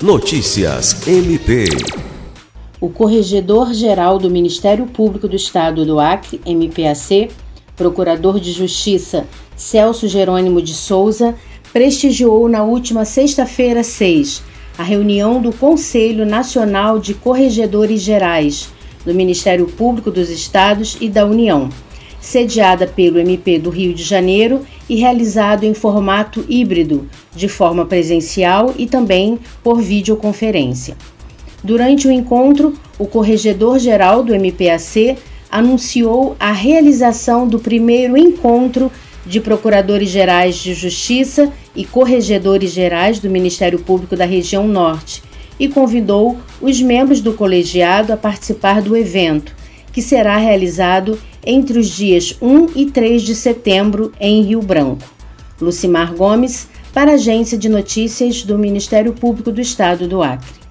Notícias MP. O Corregedor-Geral do Ministério Público do Estado do Acre, MPAC, Procurador de Justiça Celso Jerônimo de Souza, prestigiou na última sexta-feira 6 a reunião do Conselho Nacional de Corregedores Gerais do Ministério Público dos Estados e da União, sediada pelo MP do Rio de Janeiro e realizado em formato híbrido, de forma presencial e também por videoconferência. Durante o encontro, o corregedor-geral do MPAC anunciou a realização do primeiro encontro de procuradores gerais de justiça e corregedores gerais do Ministério Público da região Norte e convidou os membros do colegiado a participar do evento, que será realizado entre os dias 1 e 3 de setembro em Rio Branco. Lucimar Gomes, para a Agência de Notícias do Ministério Público do Estado do Acre.